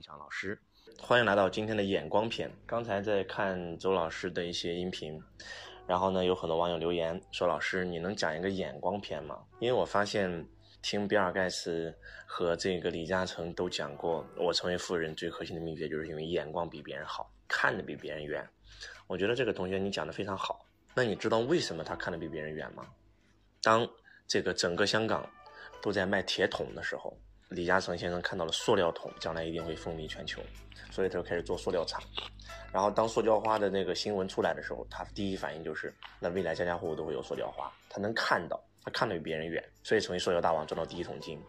强老师，欢迎来到今天的眼光篇。刚才在看周老师的一些音频，然后呢，有很多网友留言说：“老师，你能讲一个眼光篇吗？”因为我发现听比尔盖茨和这个李嘉诚都讲过，我成为富人最核心的秘诀就是因为眼光比别人好，看得比别人远。我觉得这个同学你讲的非常好。那你知道为什么他看得比别人远吗？当这个整个香港都在卖铁桶的时候。李嘉诚先生看到了塑料桶将来一定会风靡全球，所以他就开始做塑料厂。然后当塑胶花的那个新闻出来的时候，他第一反应就是那未来家家户户都会有塑料花。他能看到，他看得比别人远，所以成为塑料大王赚到第一桶金。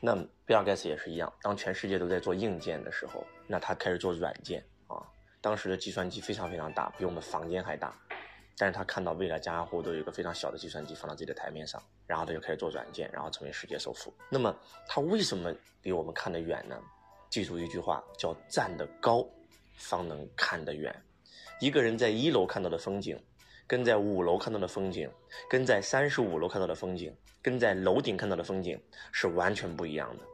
那比尔盖茨也是一样，当全世界都在做硬件的时候，那他开始做软件啊。当时的计算机非常非常大，比我们房间还大。但是他看到未来家家户户都有一个非常小的计算机放到自己的台面上，然后他就开始做软件，然后成为世界首富。那么他为什么比我们看得远呢？记住一句话，叫站得高，方能看得远。一个人在一楼看到的风景，跟在五楼看到的风景，跟在三十五楼看到的风景，跟在楼顶看到的风景是完全不一样的。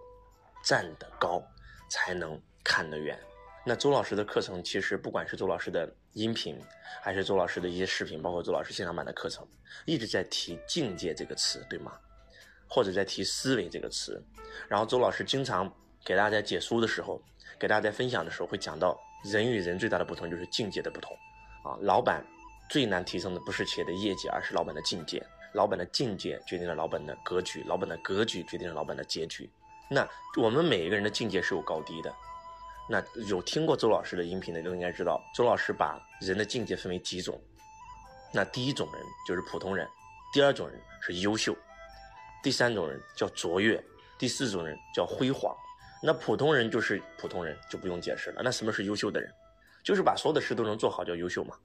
站得高，才能看得远。那周老师的课程，其实不管是周老师的音频，还是周老师的一些视频，包括周老师现场版的课程，一直在提境界这个词，对吗？或者在提思维这个词。然后周老师经常给大家在解书的时候，给大家在分享的时候，会讲到人与人最大的不同就是境界的不同。啊，老板最难提升的不是企业的业绩，而是老板的境界。老板的境界决定了老板的格局，老板的格局决定了老板的结局。那我们每一个人的境界是有高低的。那有听过周老师的音频的都应该知道，周老师把人的境界分为几种。那第一种人就是普通人，第二种人是优秀，第三种人叫卓越，第四种人叫辉煌。那普通人就是普通人，就不用解释了。那什么是优秀的人？就是把所有的事都能做好叫优秀嘛。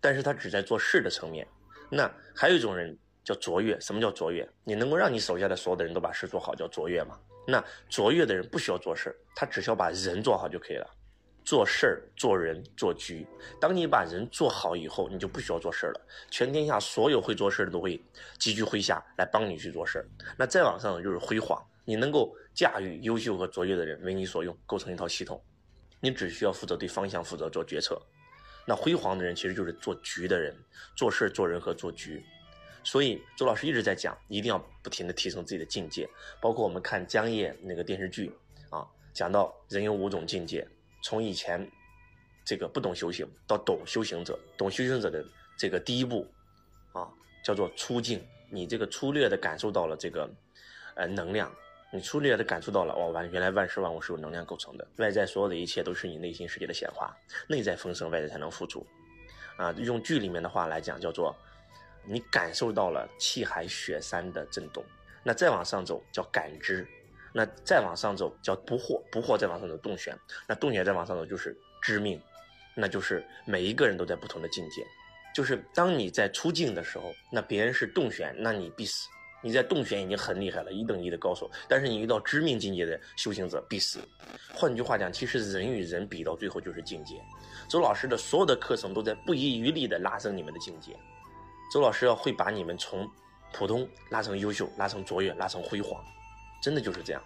但是他只在做事的层面。那还有一种人叫卓越。什么叫卓越？你能够让你手下的所有的人都把事做好叫卓越吗？那卓越的人不需要做事他只需要把人做好就可以了。做事儿、做人、做局。当你把人做好以后，你就不需要做事了。全天下所有会做事的都会集聚麾下来帮你去做事那再往上就是辉煌，你能够驾驭优秀和卓越的人为你所用，构成一套系统。你只需要负责对方向负责做决策。那辉煌的人其实就是做局的人，做事、做人和做局。所以周老师一直在讲，一定要不停的提升自己的境界。包括我们看江夜那个电视剧啊，讲到人有五种境界，从以前这个不懂修行到懂修行者，懂修行者的这个第一步啊，叫做出境。你这个粗略的感受到了这个呃能量，你粗略的感受到了哦，完原来万事万物是由能量构成的，外在所有的一切都是你内心世界的显化，内在丰盛，外在才能富足。啊，用剧里面的话来讲，叫做。你感受到了气海雪山的震动，那再往上走叫感知，那再往上走叫不惑，不惑再往上走洞玄，那洞玄再往上走就是知命，那就是每一个人都在不同的境界，就是当你在出境的时候，那别人是洞玄，那你必死；你在洞玄已经很厉害了，一等一的高手，但是你遇到知命境界的修行者必死。换句话讲，其实人与人比到最后就是境界。周老师的所有的课程都在不遗余力的拉升你们的境界。周老师要会把你们从普通拉成优秀，拉成卓越，拉成辉煌，真的就是这样。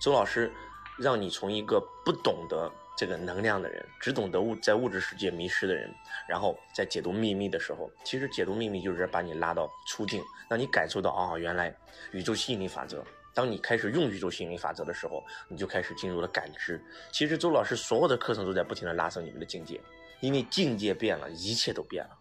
周老师让你从一个不懂得这个能量的人，只懂得物在物质世界迷失的人，然后在解读秘密的时候，其实解读秘密就是把你拉到出境，让你感受到啊，原来宇宙吸引力法则。当你开始用宇宙吸引力法则的时候，你就开始进入了感知。其实周老师所有的课程都在不停的拉升你们的境界，因为境界变了，一切都变了。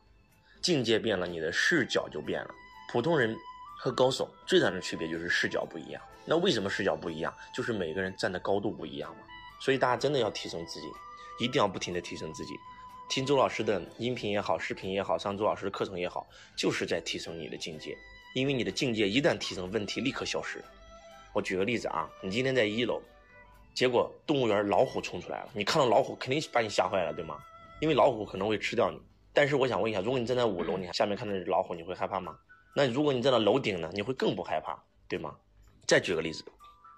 境界变了，你的视角就变了。普通人和高手最大的区别就是视角不一样。那为什么视角不一样？就是每个人站的高度不一样嘛。所以大家真的要提升自己，一定要不停的提升自己。听周老师的音频也好，视频也好，上周老师的课程也好，就是在提升你的境界。因为你的境界一旦提升，问题立刻消失。我举个例子啊，你今天在一楼，结果动物园老虎冲出来了，你看到老虎肯定把你吓坏了，对吗？因为老虎可能会吃掉你。但是我想问一下，如果你站在五楼，你下面看到老虎，你会害怕吗？那如果你站到楼顶呢，你会更不害怕，对吗？再举个例子，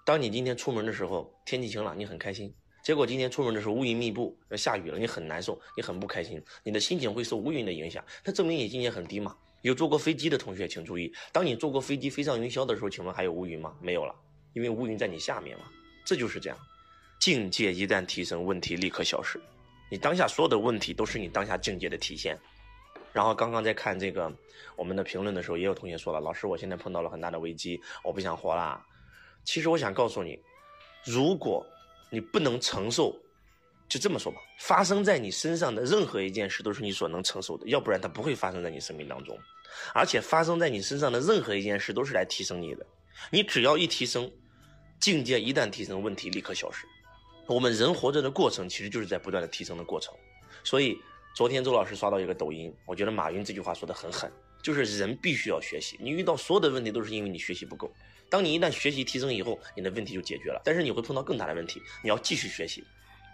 当你今天出门的时候，天气晴朗，你很开心。结果今天出门的时候乌云密布，要下雨了，你很难受，你很不开心，你的心情会受乌云的影响。那证明你境界很低嘛？有坐过飞机的同学请注意，当你坐过飞机飞上云霄的时候，请问还有乌云吗？没有了，因为乌云在你下面嘛。这就是这样。境界一旦提升，问题立刻消失。你当下所有的问题都是你当下境界的体现。然后刚刚在看这个我们的评论的时候，也有同学说了，老师，我现在碰到了很大的危机，我不想活了。其实我想告诉你，如果你不能承受，就这么说吧，发生在你身上的任何一件事都是你所能承受的，要不然它不会发生在你生命当中。而且发生在你身上的任何一件事都是来提升你的，你只要一提升，境界一旦提升，问题立刻消失。我们人活着的过程其实就是在不断的提升的过程。所以昨天周老师刷到一个抖音，我觉得马云这句话说的很狠，就是人必须要学习。你遇到所有的问题都是因为你学习不够。当你一旦学习提升以后，你的问题就解决了。但是你会碰到更大的问题，你要继续学习，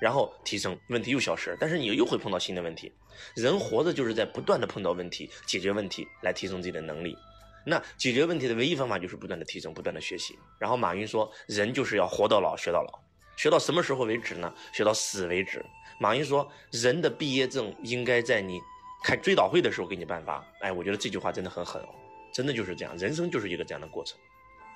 然后提升，问题又消失，但是你又会碰到新的问题。人活着就是在不断的碰到问题，解决问题来提升自己的能力。那解决问题的唯一方法就是不断的提升，不断的学习。然后马云说，人就是要活到老学到老，学到什么时候为止呢？学到死为止。马云说，人的毕业证应该在你开追悼会的时候给你颁发。哎，我觉得这句话真的很狠哦，真的就是这样，人生就是一个这样的过程。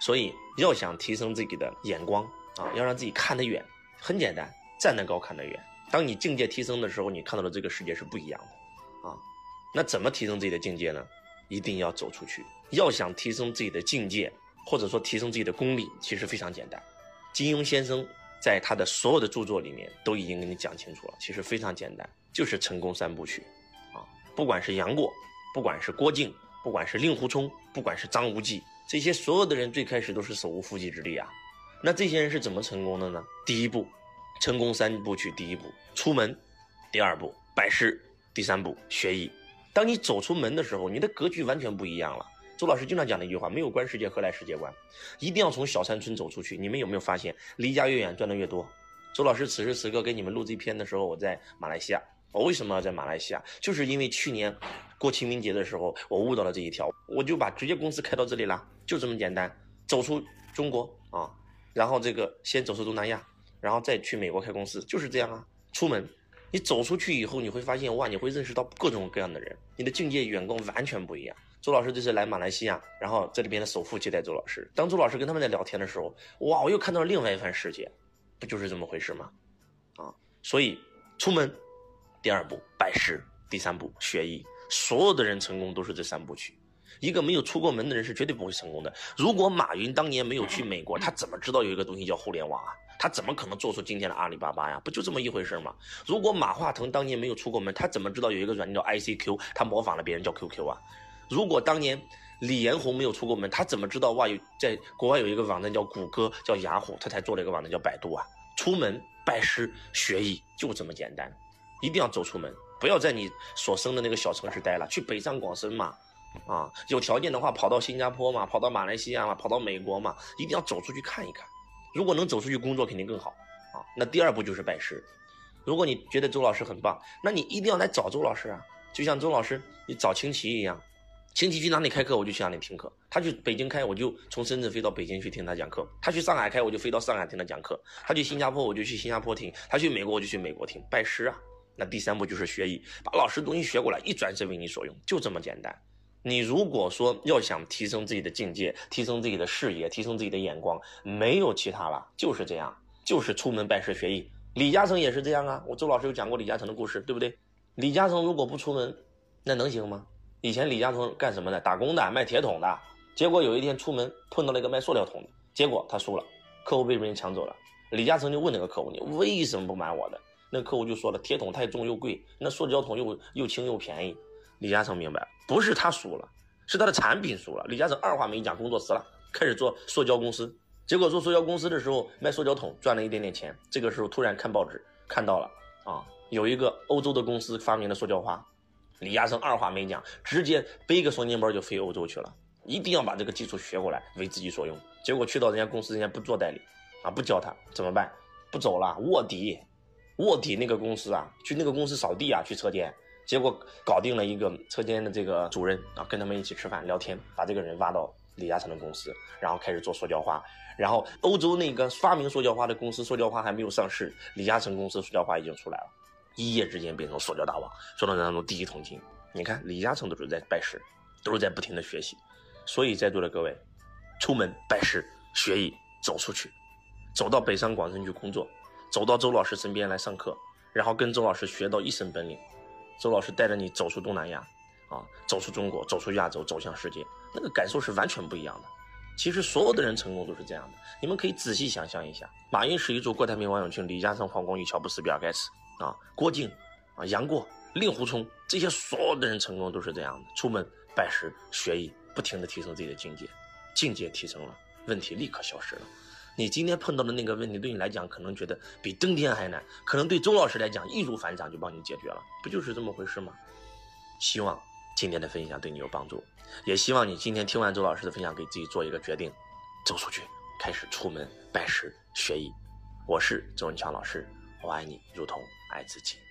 所以要想提升自己的眼光啊，要让自己看得远，很简单，站得高看得远。当你境界提升的时候，你看到的这个世界是不一样的啊。那怎么提升自己的境界呢？一定要走出去。要想提升自己的境界，或者说提升自己的功力，其实非常简单。金庸先生在他的所有的著作里面都已经给你讲清楚了，其实非常简单，就是成功三部曲啊。不管是杨过，不管是郭靖，不管是令狐冲，不管是张无忌。这些所有的人最开始都是手无缚鸡之力啊，那这些人是怎么成功的呢？第一步，成功三部曲，第一步出门；第二步拜师；第三步学艺。当你走出门的时候，你的格局完全不一样了。周老师经常讲的一句话：没有观世界，何来世界观？一定要从小山村走出去。你们有没有发现，离家越远赚的越多？周老师此时此刻给你们录这篇的时候，我在马来西亚。我为什么要在马来西亚？就是因为去年过清明节的时候，我悟到了这一条，我就把直接公司开到这里了，就这么简单。走出中国啊，然后这个先走出东南亚，然后再去美国开公司，就是这样啊。出门，你走出去以后，你会发现哇，你会认识到各种各样的人，你的境界远跟完全不一样。周老师这次来马来西亚，然后这里边的首富接待周老师，当周老师跟他们在聊天的时候，哇，我又看到了另外一番世界，不就是这么回事吗？啊，所以出门。第二步拜师，第三步学艺。所有的人成功都是这三部曲。一个没有出过门的人是绝对不会成功的。如果马云当年没有去美国，他怎么知道有一个东西叫互联网啊？他怎么可能做出今天的阿里巴巴呀？不就这么一回事吗？如果马化腾当年没有出过门，他怎么知道有一个软件叫 ICQ？他模仿了别人叫 QQ 啊？如果当年李彦宏没有出过门，他怎么知道哇有在国外有一个网站叫谷歌，叫雅虎，他才做了一个网站叫百度啊？出门拜师学艺就这么简单。一定要走出门，不要在你所生的那个小城市待了，去北上广深嘛，啊，有条件的话跑到新加坡嘛，跑到马来西亚嘛，跑到美国嘛，一定要走出去看一看。如果能走出去工作，肯定更好啊。那第二步就是拜师。如果你觉得周老师很棒，那你一定要来找周老师啊。就像周老师你找清奇一样，清奇去哪里开课，我就去哪里听课。他去北京开，我就从深圳飞到北京去听他讲课；他去上海开，我就飞到上海听他讲课；他去新加坡，我就去新加坡听；他去美国，我就去美国听。拜师啊。那第三步就是学艺，把老师东西学过来，一转身为你所用，就这么简单。你如果说要想提升自己的境界，提升自己的视野，提升自己的眼光，没有其他了，就是这样，就是出门拜师学艺。李嘉诚也是这样啊，我周老师有讲过李嘉诚的故事，对不对？李嘉诚如果不出门，那能行吗？以前李嘉诚干什么的？打工的，卖铁桶的。结果有一天出门碰到了一个卖塑料桶的，结果他输了，客户被别人抢走了。李嘉诚就问那个客户：“你为什么不买我的？”那客户就说了，铁桶太重又贵，那塑胶桶又又轻又便宜。李嘉诚明白，不是他输了，是他的产品输了。李嘉诚二话没讲，工作辞了，开始做塑胶公司。结果做塑胶公司的时候，卖塑胶桶赚了一点点钱。这个时候突然看报纸看到了啊，有一个欧洲的公司发明了塑胶花。李嘉诚二话没讲，直接背个双肩包就飞欧洲去了，一定要把这个技术学过来，为自己所用。结果去到人家公司，人家不做代理，啊，不教他怎么办？不走了，卧底。卧底那个公司啊，去那个公司扫地啊，去车间，结果搞定了一个车间的这个主任啊，跟他们一起吃饭聊天，把这个人挖到李嘉诚的公司，然后开始做塑胶花。然后欧洲那个发明塑胶花的公司，塑胶花还没有上市，李嘉诚公司塑胶花已经出来了，一夜之间变成塑胶大王，塑料当中第一桶金。你看李嘉诚都是在拜师，都是在不停的学习。所以在座的各位，出门拜师学艺，走出去，走到北上广深去工作。走到周老师身边来上课，然后跟周老师学到一身本领，周老师带着你走出东南亚，啊，走出中国，走出亚洲，走向世界，那个感受是完全不一样的。其实所有的人成功都是这样的，你们可以仔细想象一下：马云、史玉柱、郭台铭、王永庆、李嘉诚、黄光裕、乔布斯、比尔盖茨，啊，郭靖，啊，杨过、令狐冲，这些所有的人成功都是这样的，出门拜师学艺，不停的提升自己的境界，境界提升了，问题立刻消失了。你今天碰到的那个问题，对你来讲可能觉得比登天还难，可能对周老师来讲易如反掌，就帮你解决了，不就是这么回事吗？希望今天的分享对你有帮助，也希望你今天听完周老师的分享，给自己做一个决定，走出去，开始出门拜师学艺。我是周文强老师，我爱你如同爱自己。